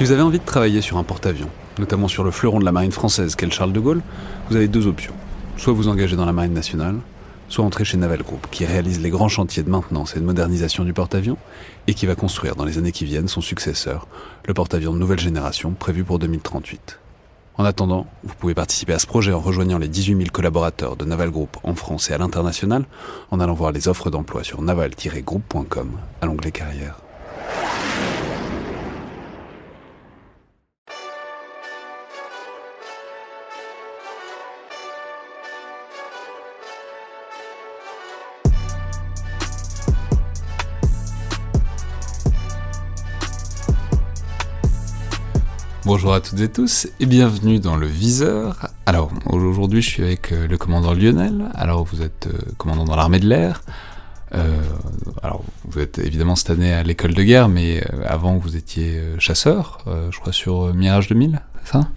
Si vous avez envie de travailler sur un porte-avions, notamment sur le fleuron de la marine française qu'est le Charles de Gaulle, vous avez deux options. Soit vous engagez dans la marine nationale, soit entrer chez Naval Group, qui réalise les grands chantiers de maintenance et de modernisation du porte-avions, et qui va construire dans les années qui viennent son successeur, le porte-avions de nouvelle génération prévu pour 2038. En attendant, vous pouvez participer à ce projet en rejoignant les 18 000 collaborateurs de Naval Group en France et à l'international, en allant voir les offres d'emploi sur naval-group.com à l'onglet carrière. Bonjour à toutes et tous et bienvenue dans le viseur. Alors aujourd'hui je suis avec euh, le commandant Lionel. Alors vous êtes euh, commandant dans l'armée de l'air. Euh, alors vous êtes évidemment cette année à l'école de guerre, mais avant vous étiez chasseur, je crois sur Mirage 2000, c'est ça?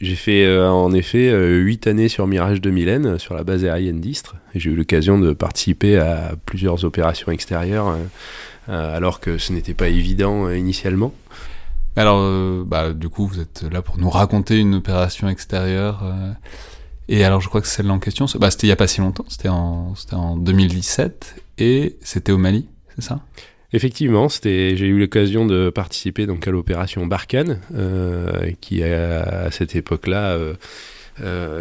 J'ai fait en effet 8 années sur Mirage 2000N, sur la base aérienne d'Istre. Et j'ai eu l'occasion de participer à plusieurs opérations extérieures, alors que ce n'était pas évident initialement. Alors, euh, bah, du coup, vous êtes là pour nous raconter une opération extérieure. Euh, et alors, je crois que celle en question, bah, c'était il n'y a pas si longtemps, c'était en, en 2017, et c'était au Mali, c'est ça? Effectivement, j'ai eu l'occasion de participer donc à l'opération Barkhane, euh, qui à cette époque-là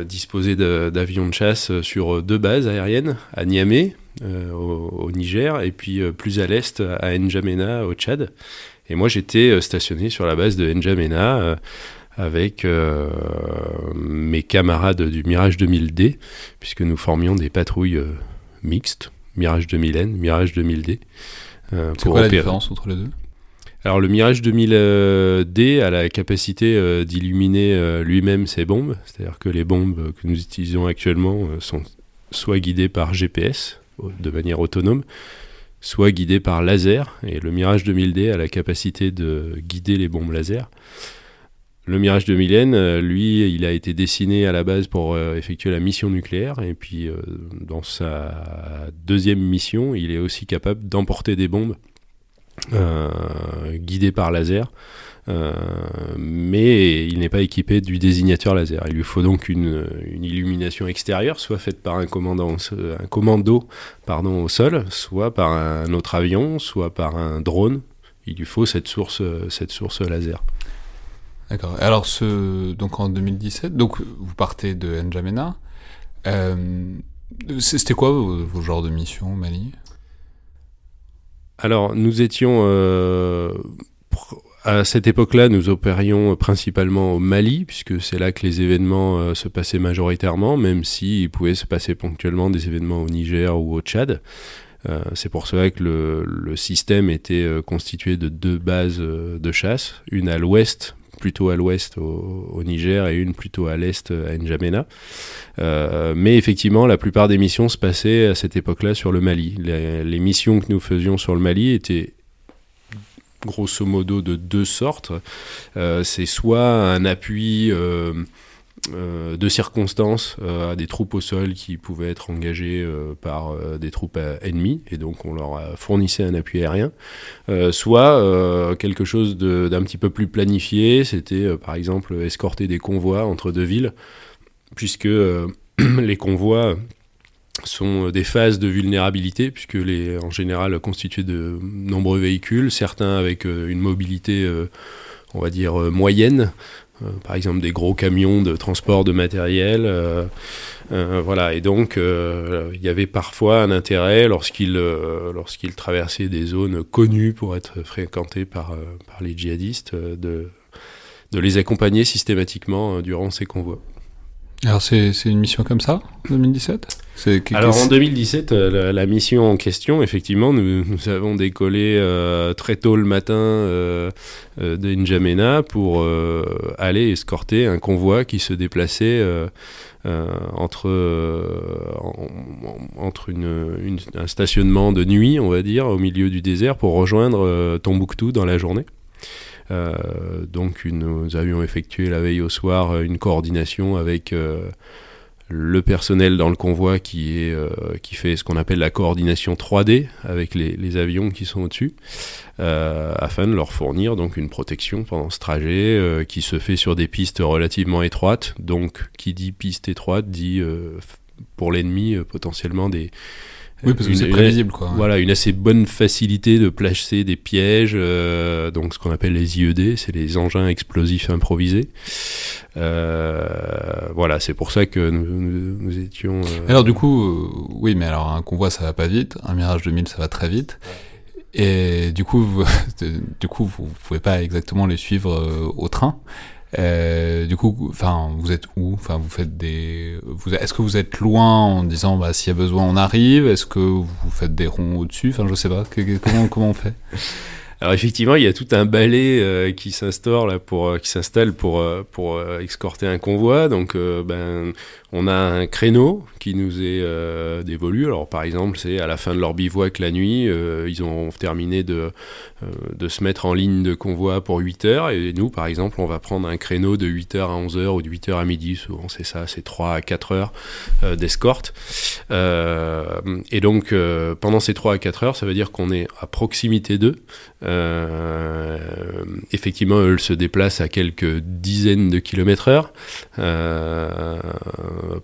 disposait d'avions de, chasse sur deux bases aériennes, à Niamey, au, au, Niger, et puis plus à l'est, à N'Djamena, au Tchad. Et moi, j'étais euh, stationné sur la base de N'Djamena euh, avec euh, mes camarades du Mirage 2000D, puisque nous formions des patrouilles mixtes, Mirage 2000N, Mirage 2000D. C'est quoi la différence entre les deux? Alors le Mirage 2000D a la capacité d'illuminer lui-même ses bombes, c'est-à-dire que les bombes que nous utilisons actuellement sont soit guidées par GPS de manière autonome, soit guidé par laser, et le Mirage 2000D a la capacité de guider les bombes laser. Le Mirage 2000N, euh, lui, il a été dessiné à la base pour euh, effectuer la mission nucléaire, et puis euh, dans sa deuxième mission, il est aussi capable d'emporter des bombes guidées par laser. Euh, mais il n'est pas équipé du désignateur laser. Il lui faut donc une, illumination extérieure, soit faite par un, commandant, un commando pardon, au sol, soit par un autre avion, soit par un drone. Il lui faut cette source, cette source laser. D'accord. Alors, ce, donc en 2017, donc vous partez de N'Djamena. Euh, C'était quoi vos, genres de mission au Mali? Alors, nous étions euh, à cette époque-là, nous opérions principalement au Mali, puisque c'est là que les événements euh, se passaient majoritairement, même s'il pouvait se passer ponctuellement des événements au Niger ou au Tchad. Euh, c'est pour cela que le, système était euh, constitué de deux bases de chasse, une à l'ouest, plutôt à l'ouest au, Niger, et une plutôt à l'est à N'Djamena. mais effectivement, la plupart des missions se passaient à cette époque-là sur le Mali. les missions que nous faisions sur le Mali étaient grosso modo de deux sortes. Euh, c'est soit un appui euh, euh, de circonstances à des troupes au sol qui pouvaient être engagées par des troupes ennemies, et donc on leur fournissait un appui aérien, soit quelque chose d'un petit peu plus planifié, c'était par exemple escorter des convois entre deux villes, puisque les convois sont des phases de vulnérabilité, puisque les, en général constitués de nombreux véhicules, certains avec euh, une mobilité, euh, on va dire, euh, moyenne, par exemple des gros camions de transport de matériel. voilà, et donc il y avait parfois un intérêt lorsqu'ils lorsqu'ils traversaient des zones connues pour être fréquentées par, par les djihadistes de, de les accompagner systématiquement durant ces convois. Alors c'est une mission comme ça, 2017 Alors en 2017, euh, la, mission en question, effectivement, nous, avons décollé euh, très tôt le matin euh, de N'Djamena pour aller escorter un convoi qui se déplaçait entre, entre une, un stationnement de nuit, on va dire, au milieu du désert pour rejoindre Tombouctou dans la journée. Donc nous avions effectué la veille au soir une coordination avec le personnel dans le convoi qui, est, euh, qui fait ce qu'on appelle la coordination 3D avec les, avions qui sont au-dessus, euh, afin de leur fournir donc une protection pendant ce trajet euh, qui se fait sur des pistes relativement étroites. Donc, qui dit piste étroite dit pour l'ennemi potentiellement des, oui, parce que c'est prévisible, quoi. Voilà, une assez bonne facilité de placer des pièges, euh, donc ce qu'on appelle les IED, c'est les engins explosifs improvisés. Euh, voilà, c'est pour ça que nous, étions. Euh, alors du coup, oui, mais alors un convoi ça va pas vite, un Mirage 2000 ça va très vite. Et du coup, vous, du coup, vous pouvez pas exactement les suivre au train. Euh, du coup, enfin, vous êtes où? Enfin, vous faites des. Vous, est-ce que vous êtes loin en disant, bah, s'il y a besoin, on arrive? Est-ce que vous faites des ronds au-dessus? Enfin, je sais pas. comment, comment on fait? Alors effectivement, il y a tout un balai euh, qui s'instaure là pour euh, qui s'installe pour euh, pour escorter un convoi. Donc ben on a un créneau qui nous est dévolu. Alors par exemple, c'est à la fin de leur bivouac la nuit, ils ont terminé de de se mettre en ligne de convoi pour 8 heures et nous par exemple, on va prendre un créneau de 8 heures à 11 heures ou de 8 heures à midi, souvent c'est ça, c'est 3 à 4 heures d'escorte. et donc pendant ces 3 à 4 heures, ça veut dire qu'on est à proximité d'eux. Euh, effectivement, elle se déplace à quelques dizaines de kilomètres heure, euh,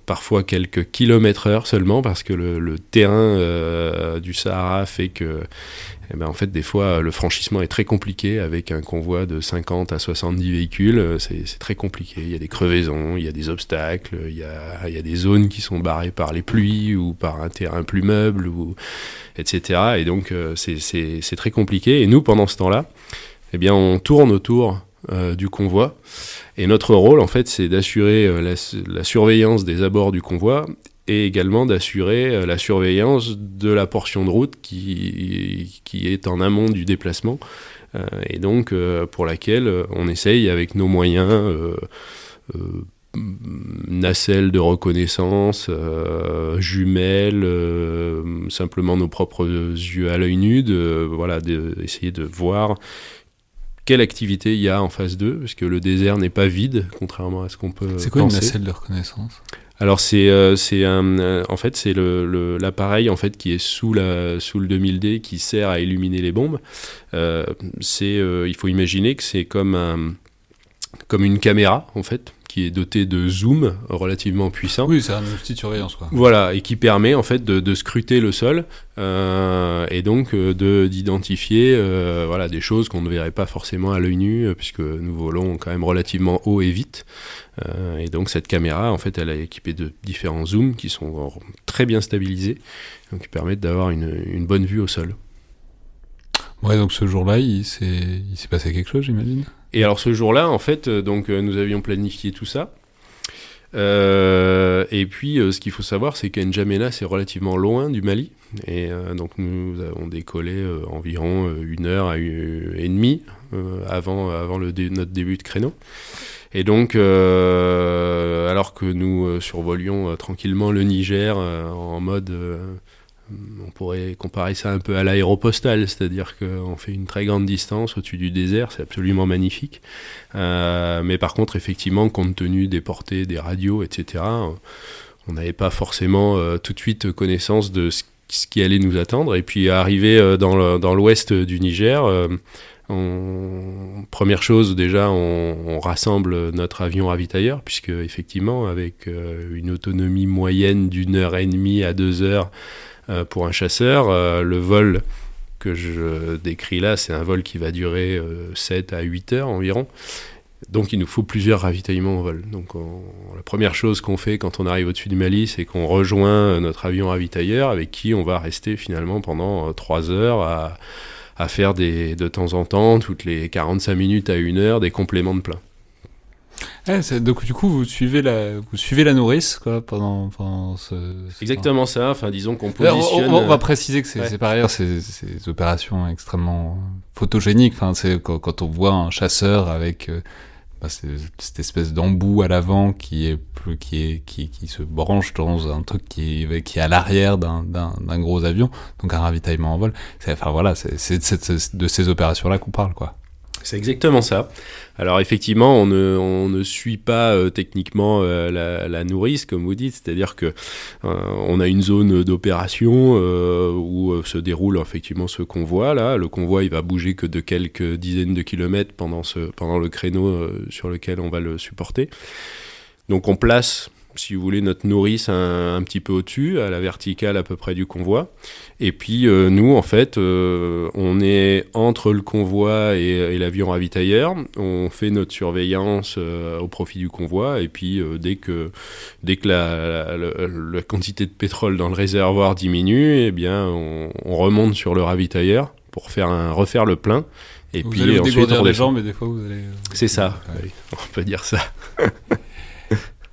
parfois quelques kilomètres heure seulement, parce que le, terrain euh, du Sahara fait que eh ben, en fait, des fois, le franchissement est très compliqué avec un convoi de 50 à 70 véhicules. C'est très compliqué. Il y a des crevaisons, il y a des obstacles, il y a, il y a des zones qui sont barrées par les pluies ou par un terrain plus meuble, ou, etc. Et donc, euh, c'est très compliqué. Et nous, pendant ce temps-là, eh bien, on tourne autour euh, du convoi. Et notre rôle, en fait, c'est d'assurer euh, la, la, surveillance des abords du convoi et également d'assurer euh, la surveillance de la portion de route qui, qui est en amont du déplacement et donc pour laquelle on essaye avec nos moyens nacelles de reconnaissance, jumelles, simplement nos propres yeux à l'œil nu, de, voilà, d'essayer de, voir quelle activité il y a en phase 2, parce que le désert n'est pas vide, contrairement à ce qu'on peut C'est quoi une nacelle de reconnaissance? Alors c'est euh, c'est un euh, en fait c'est le l'appareil en fait qui est sous la sous le 2000D qui sert à illuminer les bombes. Euh, c'est il faut imaginer que c'est comme un comme une caméra en fait qui est doté de zoom relativement puissant. Oui, c'est un outil de surveillance. Quoi. Voilà, et qui permet en fait de, de scruter le sol euh, et donc euh, de d'identifier euh, voilà des choses qu'on ne verrait pas forcément à l'œil nu puisque nous volons quand même relativement haut et vite. Euh, et donc cette caméra, en fait, elle est équipée de différents zooms qui sont très bien stabilisés, donc qui permettent d'avoir une, une bonne vue au sol. Ouais, donc ce jour-là, il s'est passé quelque chose, j'imagine? Et alors ce jour-là, en fait, euh, donc euh, nous avions planifié tout ça. Euh, et puis, ce qu'il faut savoir, c'est qu'Njamena, c'est relativement loin du Mali. Et donc, nous avons décollé environ une heure et demie avant, avant le notre début de créneau. Et donc, alors que nous survolions tranquillement le Niger en mode on pourrait comparer ça un peu à l'aéropostale, c'est-à-dire qu'on fait une très grande distance au-dessus du désert, c'est absolument magnifique. Euh, mais par contre, effectivement, compte tenu des portées des radios, etc., on n'avait pas forcément euh, tout de suite connaissance de ce, qui allait nous attendre. Et puis, arrivé euh, dans l'ouest du Niger, première chose, déjà, on, rassemble notre avion ravitailleur, puisque effectivement, avec une autonomie moyenne d'une heure et demie à deux heures, pour un chasseur. Euh, le vol que je décris là, c'est un vol qui va durer 7 euh, à 8 heures environ. Donc il nous faut plusieurs ravitaillements au vol. Donc la première chose qu'on fait quand on arrive au-dessus du Mali, c'est qu'on rejoint notre avion ravitailleur avec qui on va rester finalement pendant 3 heures à, à faire des, de temps en temps, toutes les 45 minutes à 1 heure, des compléments de plein. Eh, donc du coup, vous suivez la, vous suivez la nourrice quoi pendant, pendant ce, Exactement ça. Enfin, disons qu'on positionne. On, va, préciser que c'est par ailleurs ces, ces, opérations extrêmement photogéniques. Enfin, c'est quand, on voit un chasseur avec euh, bah, cette espèce d'embout à l'avant qui est qui est qui, qui se branche dans un truc qui est qui est à l'arrière d'un d'un gros avion, donc un ravitaillement en vol. Enfin voilà, c'est de ces opérations là qu'on parle quoi. C'est exactement ça. Alors effectivement, on ne, suit pas euh, techniquement euh, la, la, nourrice, comme vous dites, c'est-à-dire que euh, on a une zone d'opération où se déroule effectivement ce convoi là. Le convoi, il va bouger que de quelques dizaines de kilomètres pendant ce pendant le créneau sur lequel on va le supporter. Donc on place si vous voulez, notre nourrice un, un petit peu au-dessus, à la verticale à peu près du convoi. Et puis euh, nous, en fait, euh, on est entre le convoi et, l'avion ravitailleur. On fait notre surveillance euh, au profit du convoi. Et puis dès que, dès que la, la, quantité de pétrole dans le réservoir diminue, eh bien, on, remonte sur le ravitailleur pour faire un, refaire le plein. Et vous puis allez vous ensuite, on les gens, mais des fois vous allez. C'est ça. on peut dire ça.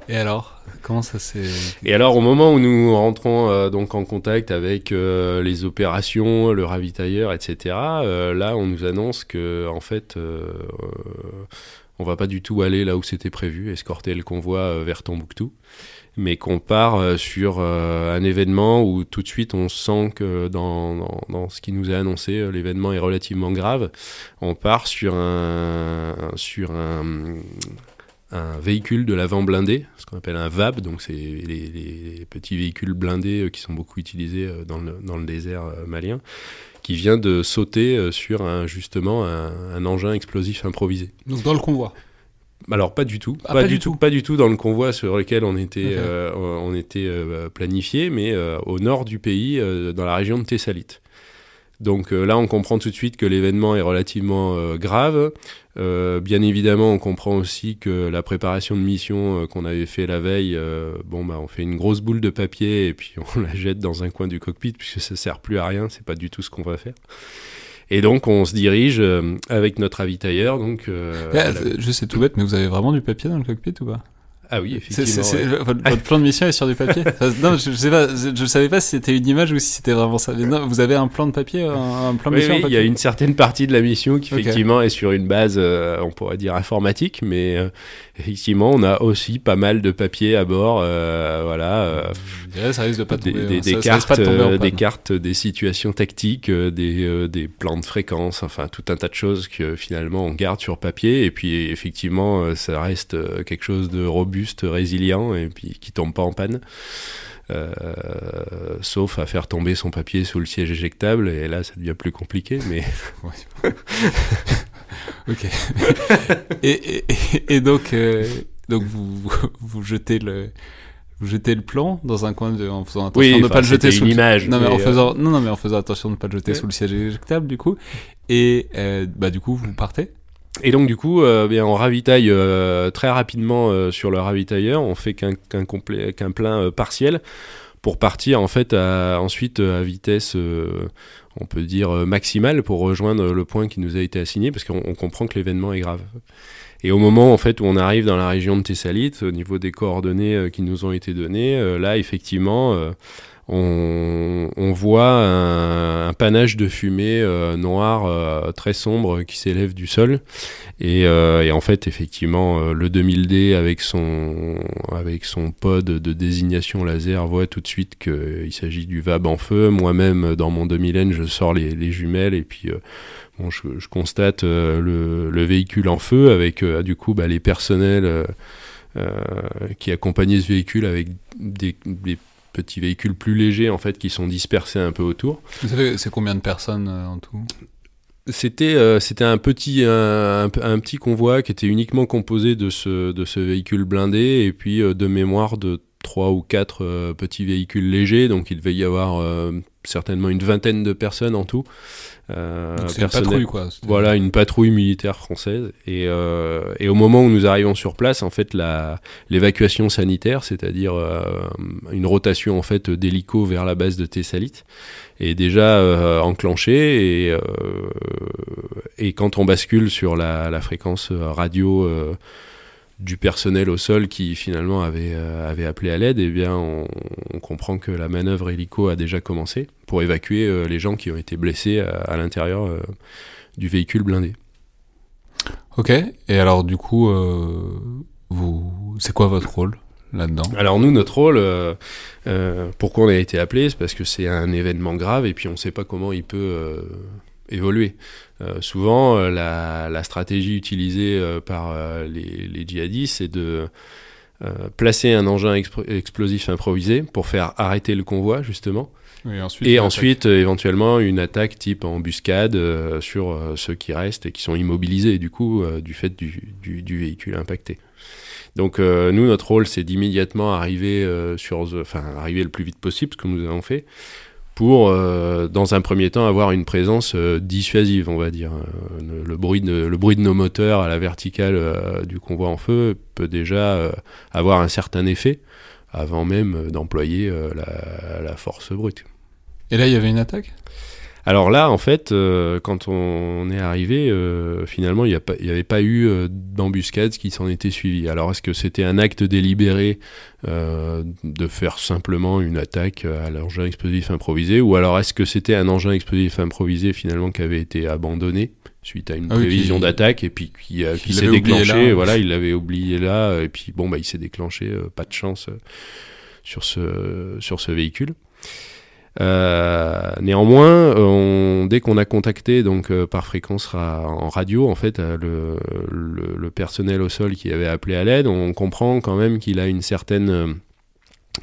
et alors Comment ça s'est... Et alors, au moment où nous rentrons euh, donc en contact avec euh, les opérations, le ravitailleur, etc., euh, là, on nous annonce que en fait, on va pas du tout aller là où c'était prévu, escorter le convoi vers Tombouctou, mais qu'on part sur un événement où tout de suite on sent que dans, dans, ce qui nous est annoncé, l'événement est relativement grave. On part sur un sur un un véhicule de l'avant blindé, ce qu'on appelle un VAB, donc c'est les, petits véhicules blindés euh, qui sont beaucoup utilisés euh, dans le, dans le désert euh, malien, qui vient de sauter sur un, justement un, engin explosif improvisé. Donc dans le convoi alors pas du tout, ah, pas, du tout. pas du tout dans le convoi sur lequel on était, on était planifié, mais au nord du pays, dans la région de Thessalite. Donc là, on comprend tout de suite que l'événement est relativement grave. Euh, bien évidemment, on comprend aussi que la préparation de mission euh, qu'on avait fait la veille, euh, bon bah on fait une grosse boule de papier et puis on la jette dans un coin du cockpit puisque ça sert plus à rien, c'est pas du tout ce qu'on va faire. Et donc on se dirige avec notre ravitailleur. Donc, je sais tout bête, mais vous avez vraiment du papier dans le cockpit ou pas? Ah oui, effectivement. votre, plan de mission est sur du papier Non, je, sais pas, je, savais pas si c'était une image ou si c'était vraiment ça. non, vous avez un plan de papier, un, plan de mission Oui, il y a une certaine partie de la mission qui effectivement est sur une base, euh, on pourrait dire informatique, mais euh, effectivement, on a aussi pas mal de papier à bord, euh, voilà. ça risque de pas tomber, des, des, cartes, des cartes, des situations tactiques, des, des plans de fréquence, enfin tout un tas de choses que finalement on garde sur papier, et puis effectivement, ça reste quelque chose de robuste résilient et puis qui tombe pas en panne. Euh, sauf à faire tomber son papier sous le siège éjectable et là ça devient plus compliqué mais ok. Et, et, donc euh, donc vous, vous, jetez le vous jetez le plan dans un coin de, en faisant attention de ne pas le jeter sous image, non mais, en faisant non non mais en faisant attention de ne pas le jeter sous le siège éjectable du coup. Et euh, bah du coup vous partez. Et donc du coup, euh, bien, on ravitaille euh, très rapidement euh, sur le ravitailleur. On fait qu'un complet, qu'un plein partiel pour partir en fait ensuite à vitesse, on peut dire maximale pour rejoindre le point qui nous a été assigné parce qu'on comprend que l'événement est grave. Et au moment en fait où on arrive dans la région de Thessalite, au niveau des coordonnées qui nous ont été données, là effectivement on, voit un, panache de fumée euh, noire euh, très sombre qui s'élève du sol. Et, euh, en fait, effectivement, le 2000D avec son, avec son pod de désignation laser voit tout de suite qu'il s'agit du VAB en feu. Moi-même, dans mon 2000N, je sors les, jumelles et puis bon, je, constate le, véhicule en feu avec du coup bah, les personnels qui accompagnaient ce véhicule avec des, des petits véhicules plus légers en fait qui sont dispersés un peu autour. Vous savez, c'est combien de personnes euh, en tout? C'était euh, c'était un petit un, petit convoi qui était uniquement composé de ce de ce véhicule blindé et puis euh, de mémoire de trois ou quatre petits véhicules légers. Donc il devait y avoir certainement une vingtaine de personnes en tout euh, une patrouille, quoi. Voilà, une patrouille militaire française. Et, euh, et, au moment où nous arrivons sur place, en fait, l'évacuation sanitaire, c'est-à-dire euh, une rotation en fait d'hélico vers la base de Thessalite, est déjà euh, enclenchée. Et, et quand on bascule sur la, la fréquence radio du personnel au sol qui finalement avait, euh, avait appelé à l'aide, eh bien on, comprend que la manœuvre hélico a déjà commencé pour évacuer euh, les gens qui ont été blessés à, l'intérieur euh, du véhicule blindé. Ok, et alors du coup, vous, c'est quoi votre rôle là-dedans? Alors nous, notre rôle, pourquoi on a été appelé, c'est parce que c'est un événement grave et puis on ne sait pas comment il peut évolué. souvent, la, stratégie utilisée par les, les, djihadistes, c'est de placer un engin explosif improvisé pour faire arrêter le convoi, justement. Et ensuite, éventuellement, une attaque type embuscade sur ceux qui restent et qui sont immobilisés, du coup, du fait du, du véhicule impacté. Donc euh, nous, notre rôle, c'est d'immédiatement arriver euh, sur, enfin arriver le plus vite possible, ce que nous avons fait, pour, euh, dans un premier temps, avoir une présence dissuasive, on va dire. Le, bruit de, le bruit de nos moteurs à la verticale du convoi en feu peut déjà avoir un certain effet avant même d'employer la force brute. Et là, il y avait une attaque? Alors là, en fait, euh, quand on est arrivé, euh, finalement, il n'y avait pas eu euh, d'embuscade qui s'en était suivi. Alors est-ce que c'était un acte délibéré de faire simplement une attaque à l'engin explosif improvisé, ou alors est-ce que c'était un engin explosif improvisé finalement qui avait été abandonné suite à une ah prévision d'attaque et puis qui, s'est déclenché, voilà, il l'avait oublié là, et puis bon, bah, il s'est déclenché, pas de chance sur ce, sur ce véhicule. Euh, néanmoins, dès qu'on a contacté donc euh, par fréquence en radio, en fait, euh, le, personnel au sol qui avait appelé à l'aide, on comprend quand même qu'il a une certaine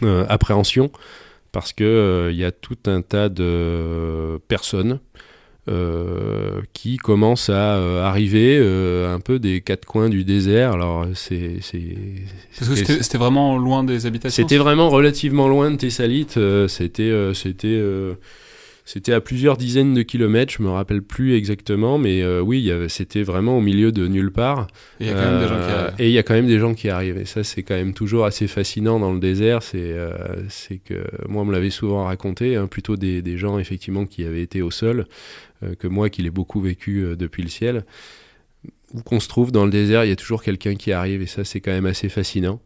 appréhension parce que il y a tout un tas de personnes euh, qui commence à euh, arriver euh, un peu des quatre coins du désert. Alors c'est parce que c'était vraiment loin des habitations. C'était vraiment relativement loin de Thessalite. c'était c'était c'était à plusieurs dizaines de kilomètres, je me rappelle plus exactement, mais euh, oui, c'était vraiment au milieu de nulle part. Et il y a quand même des gens qui euh, arrivent. Et il y a quand même des gens qui arrivent. Et ça, c'est quand même toujours assez fascinant dans le désert. C'est euh, que moi, on me l'avait souvent raconté, hein, plutôt des, des, gens effectivement qui avaient été au sol, que moi qui l'ai beaucoup vécu depuis le ciel. Où qu'on se trouve dans le désert, il y a toujours quelqu'un qui arrive, et ça, c'est quand même assez fascinant.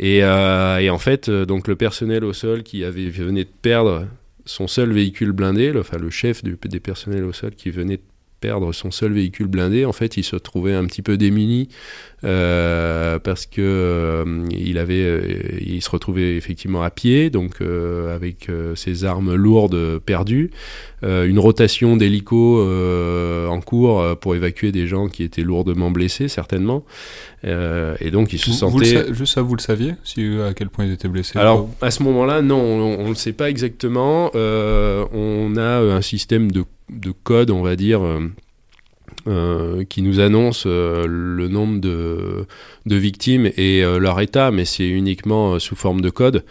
Et, et, en fait, donc le personnel au sol qui avait venait de perdre son seul véhicule blindé, le, enfin le chef des personnels au sol qui venait perdre son seul véhicule blindé, en fait, il se trouvait un petit peu démuni euh, parce que euh, il avait, euh, il se retrouvait effectivement à pied, donc avec ses armes lourdes perdues, une rotation d'hélico en cours pour évacuer des gens qui étaient lourdement blessés certainement, et donc il se sentait. juste ça, vous le saviez, si à quel point ils étaient blessés Alors à ce moment-là, non, on ne le sait pas exactement. on a un système de, de code, on va dire euh, qui nous annonce euh, le nombre de, de victimes et euh, leur état, mais c'est uniquement sous forme de code.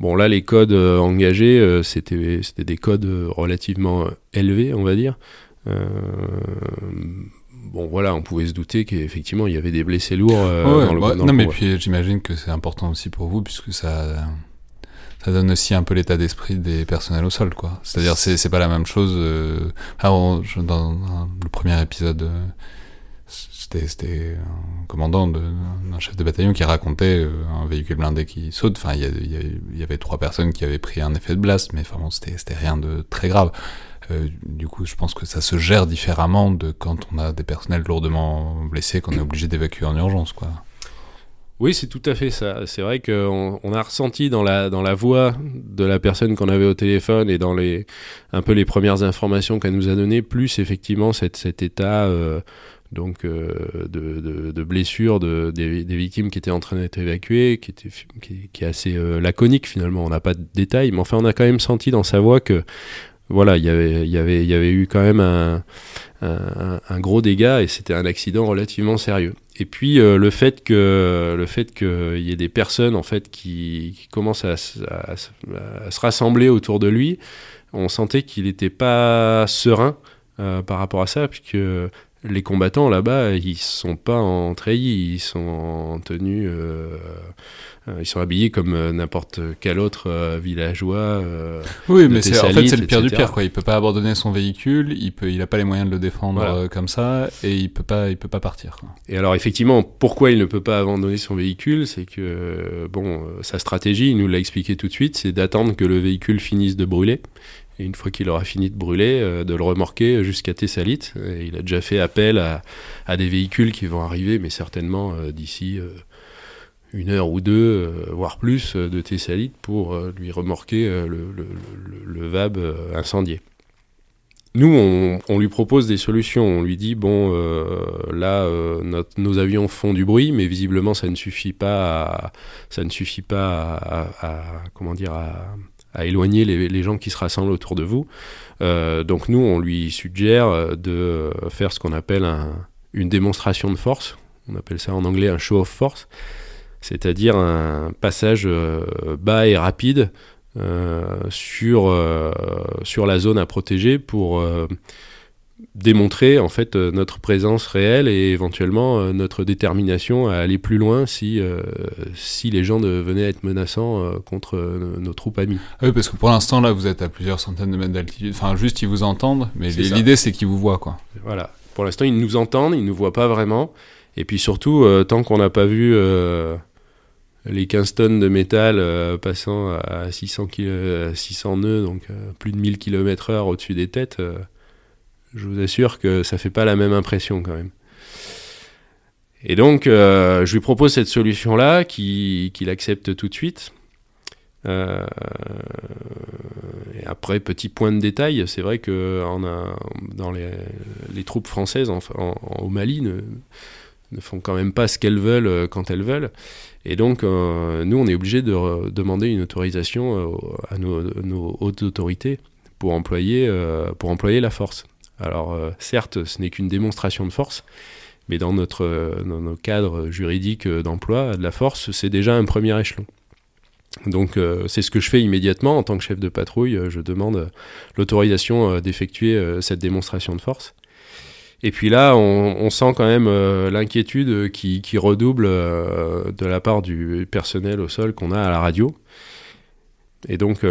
Bon, là, les codes engagés, c'était des codes relativement élevés, on va dire. bon, voilà, on pouvait se douter qu'effectivement, il y avait des blessés lourds dans le, Non, mais puis j'imagine que c'est important aussi pour vous, puisque ça ça donne aussi un peu l'état d'esprit des personnels au sol, quoi. C'est-à-dire, c'est, pas la même chose. Euh... dans le premier épisode, euh, c'était, un commandant d'un chef de bataillon qui racontait euh, un véhicule blindé qui saute. Enfin, il y, avait trois personnes qui avaient pris un effet de blast, mais enfin bon, c'était, rien de très grave. Du coup, je pense que ça se gère différemment de quand on a des personnels lourdement blessés qu'on est obligé d'évacuer en urgence, quoi. Oui, c'est tout à fait ça. C'est vrai qu'on on a ressenti dans la, dans la voix de la personne qu'on avait au téléphone et dans les, un peu les premières informations qu'elle nous a données, plus effectivement cet, état euh, donc, euh, de, de, blessures de, des, des, victimes qui étaient en train d'être évacuées, qui, était, qui, qui est assez euh, laconique finalement. On n'a pas de détails, mais enfin, on a quand même senti dans sa voix que voilà, y il y, avait, y avait eu quand même un, gros dégât et c'était un accident relativement sérieux. Et puis euh, le fait que le fait qu'il y ait des personnes en fait qui, qui commencent à, se rassembler autour de lui, on sentait qu'il n'était pas serein euh, par rapport à ça, puisque les combattants là-bas, ils sont pas en treillis, ils sont en tenue euh, euh, ils sont habillés comme euh, n'importe quel autre euh, villageois. oui, mais c'est, en fait, c'est le pire du pire. Quoi. Il peut pas abandonner son véhicule, il peut, il a pas les moyens de le défendre comme ça, et il peut pas, il peut pas partir. Quoi. Et alors, effectivement, pourquoi il ne peut pas abandonner son véhicule C'est que, bon, sa stratégie, il nous l'a expliqué tout de suite, c'est d'attendre que le véhicule finisse de brûler. Et une fois qu'il aura fini de brûler, de le remorquer jusqu'à Thessalite. Il a déjà fait appel à, des véhicules qui vont arriver, mais certainement d'ici une heure ou deux, euh, voire plus, euh, de Thessalite pour euh, lui remorquer le, VAB incendié. nous, on, lui propose des solutions. On lui dit bon, là, nos avions font du bruit, mais visiblement, ça ne suffit pas. À, ça ne suffit pas à, comment dire à, éloigner les, gens qui se rassemblent autour de vous. donc nous, on lui suggère de faire ce qu'on appelle une démonstration de force. On appelle ça en anglais un show of force c'est-à-dire un passage euh, bas et rapide euh, sur, euh, sur la zone à protéger pour démontrer en fait notre présence réelle et éventuellement notre détermination à aller plus loin si, si les gens venaient à être menaçants contre nos troupes amies. Ah oui, parce que pour l'instant là vous êtes à plusieurs centaines de mètres d'altitude, enfin juste ils vous entendent, mais l'idée c'est qu'ils vous voient quoi. Voilà, pour l'instant ils nous entendent, ils nous voient pas vraiment, et puis surtout tant qu'on n'a pas vu les 15 tonnes de métal euh, passant à 600, 600 nœuds, donc euh, plus de 1000 km heure au-dessus des têtes, euh, je vous assure que ça fait pas la même impression quand même. Et donc, je lui propose cette solution-là, qu'il accepte tout de suite. et après, petit point de détail, c'est vrai que dans les, troupes françaises au Mali ne, font quand même pas ce qu'elles veulent quand elles veulent. Et donc, euh, nous, on est obligé de demander une autorisation euh, à nos, hautes autorités pour employer, euh, pour employer la force. Alors, certes, ce n'est qu'une démonstration de force, mais dans notre dans nos cadres juridiques d'emploi de la force, c'est déjà un premier échelon. Donc c'est ce que je fais immédiatement en tant que chef de patrouille. Je demande l'autorisation d'effectuer cette démonstration de force. Et puis là, on, sent quand même euh, l'inquiétude qui, redouble euh, de la part du personnel au sol qu'on a à la radio. Et donc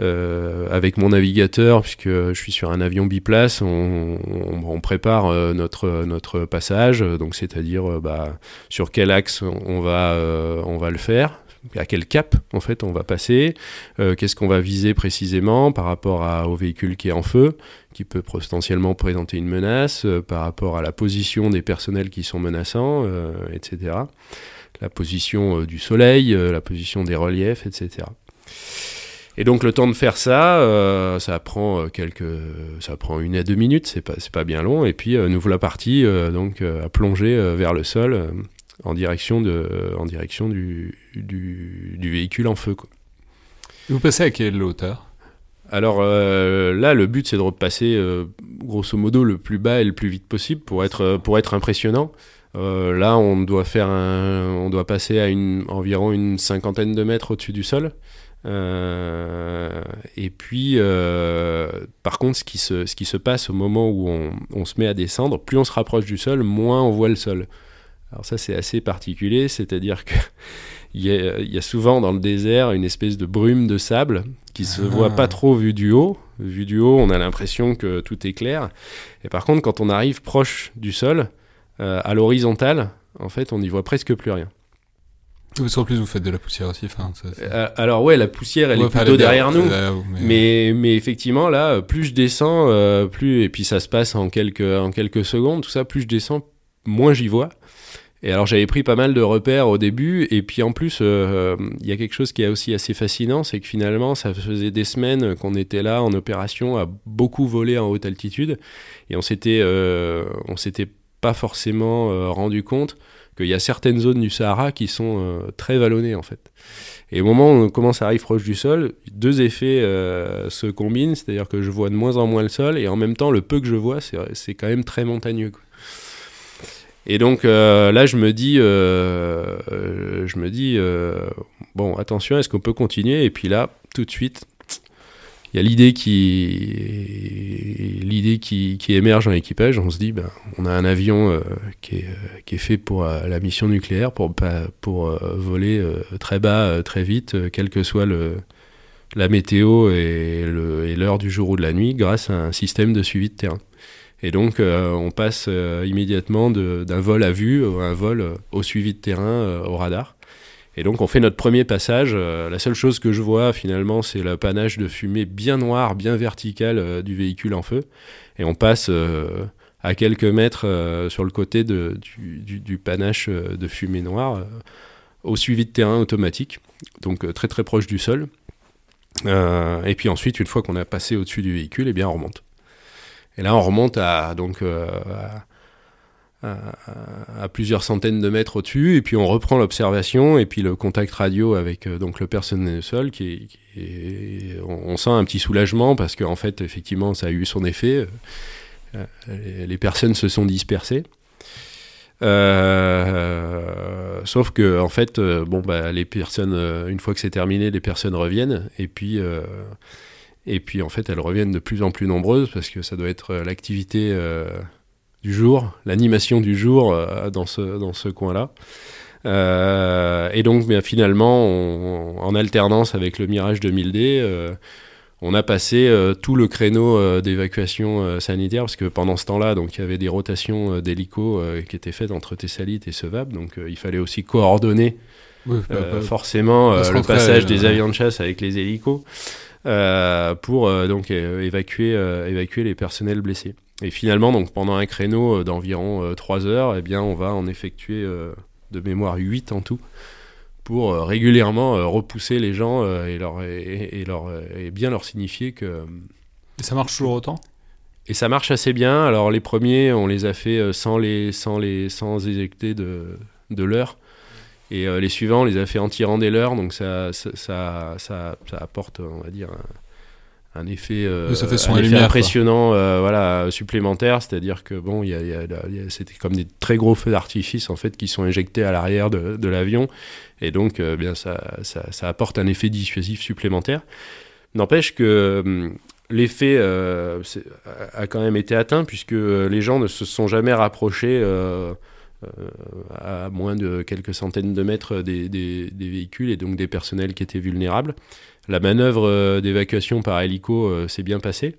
euh, avec mon navigateur, puisque je suis sur un avion biplace, on, prépare notre, notre passage, donc c'est-à-dire bah, sur quel axe on va, on va le faire, à quel cap en fait on va passer, euh, qu'est-ce qu'on va viser précisément par rapport à, au véhicule qui est en feu, qui peut potentiellement présenter une menace, euh, par rapport à la position des personnels qui sont menaçants, euh, etc. La position du soleil, la position des reliefs, etc. Et donc le temps de faire ça, ça prend quelques, ça prend une à deux minutes, c'est pas, pas bien long. Et puis nous voilà partis donc à plonger vers le sol en direction, de, en direction du, du, véhicule en feu. Quoi. Vous passez à quelle hauteur? Alors euh, là, le but c'est de repasser euh, grosso modo le plus bas et le plus vite possible pour être, pour être impressionnant. Euh, là, on doit faire un, on doit passer à une, environ une cinquantaine de mètres au-dessus du sol. Et puis, par contre, ce qui, se, ce qui se passe au moment où on, on, se met à descendre, plus on se rapproche du sol, moins on voit le sol. Alors ça c'est assez particulier, c'est-à-dire que il y, a, souvent dans le désert une espèce de brume de sable qui se voit pas ah. trop vu du haut. Vu du haut, on a l'impression que tout est clair. Et par contre, quand on arrive proche du sol, euh, à l'horizontale, en fait, on n'y voit presque plus rien. Parce qu'en plus, vous faites de la poussière aussi. Euh, alors ouais, la poussière, elle est plutôt derrière, nous. mais... mais... effectivement, là, plus je descends, euh, plus et puis ça se passe en quelques en quelques secondes, tout ça, plus je descends, moins j'y vois. Et alors j'avais pris pas mal de repères au début, et puis en plus, euh, il y a quelque chose qui est aussi assez fascinant, c'est que finalement, ça faisait des semaines qu'on était là en opération à beaucoup voler en haute altitude, et on s'était, euh, on s'était pas forcément euh, rendu compte qu'il y a certaines zones du Sahara qui sont très vallonnées en fait. Et au moment où on commence à arriver proche du sol, deux effets se combinent, c'est-à-dire que je vois de moins en moins le sol, et en même temps, le peu que je vois, c'est quand même très montagneux. Et donc euh, là, je me dis, euh, euh, je me dis, bon, attention, est-ce qu'on peut continuer? Et puis là, tout de suite, il y a l'idée qui, l'idée qui, émerge dans l'équipage. On se dit, ben, on a un avion qui, est, qui, est, fait pour la mission nucléaire, pour, pour voler très bas, très vite, quelle que soit le, la météo et l'heure du jour ou de la nuit, grâce à un système de suivi de terrain. Et donc, euh, on passe euh, immédiatement d'un vol à vue à un vol euh, au suivi de terrain au radar. Et donc, on fait notre premier passage. la seule chose que je vois, finalement, c'est le panache de fumée bien noir, bien vertical du véhicule en feu. Et on passe à quelques mètres sur le côté du, panache de fumée noire au suivi de terrain automatique, donc très très proche du sol. et puis ensuite, une fois qu'on a passé au-dessus du véhicule, eh bien, on remonte. Et là, on remonte à, donc, à, plusieurs centaines de mètres au-dessus, et puis on reprend l'observation, et puis le contact radio avec donc le personnel sol, qui, on, sent un petit soulagement parce qu'en fait, effectivement, ça a eu son effet. les personnes se sont dispersées. Euh, sauf que en fait, euh, bon bah les personnes, euh, une fois que c'est terminé, les personnes reviennent et puis et puis en fait elles reviennent de plus en plus nombreuses parce que ça doit être l'activité du jour, l'animation du jour dans ce dans ce coin-là. et donc bien, finalement, en alternance avec le Mirage 2000D on a passé euh, tout le créneau euh, d'évacuation euh, sanitaire parce que pendant ce temps-là, donc il y avait des rotations d'hélicos qui étaient faites entre Tessalite et Sevab, donc il fallait aussi coordonner forcément le passage des avions de chasse avec les hélicos pour donc évacuer évacuer les personnels blessés. Et finalement, donc pendant un créneau d'environ 3 heures, eh bien on va en effectuer de mémoire 8 en tout pour euh, régulièrement euh, repousser les gens euh, et, leur, et, leur, et bien leur signifier que... Et ça marche toujours autant? Et ça marche assez bien. Alors les premiers, on les a fait sans les, sans les, sans éjecter de, de l'heure. Et les suivants, on les a fait en tirant des leurs. Donc ça, ça, ça, ça, apporte, on va dire, un effet, euh, impressionnant euh, voilà supplémentaire. C'est à dire que bon il y a, c'était comme des très gros feux d'artifice en fait qui sont injectés à l'arrière de, de l'avion. Et donc euh, bien ça, ça, ça, apporte un effet dissuasif supplémentaire. N'empêche que hum, l'effet a quand même été atteint puisque les gens ne se sont jamais rapprochés à moins de quelques centaines de mètres des, des, des, véhicules et donc des personnels qui étaient vulnérables la manœuvre euh, d'évacuation par hélico euh, s'est bien passée.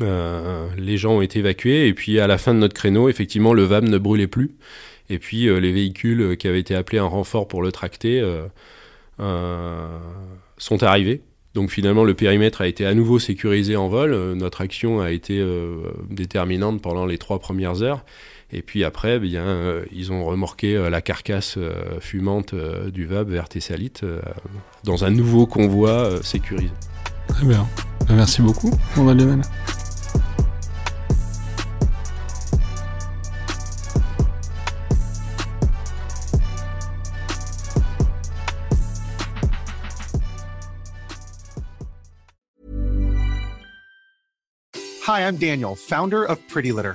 Euh, les gens ont été évacués et puis à la fin de notre créneau, effectivement, le VAM ne brûlait plus. Et puis les véhicules qui avaient été appelés en renfort pour le tracter sont arrivés. Donc finalement, le périmètre a été à nouveau sécurisé en vol. notre action a été déterminante pendant les trois premières heures. Et puis après, eh bien, euh, ils ont remorqué euh, la carcasse euh, fumante du VAB vers Thessalite dans un nouveau convoi sécurisé. Très bien. Ben, merci beaucoup, André Hi, I'm Daniel, founder of Pretty Litter.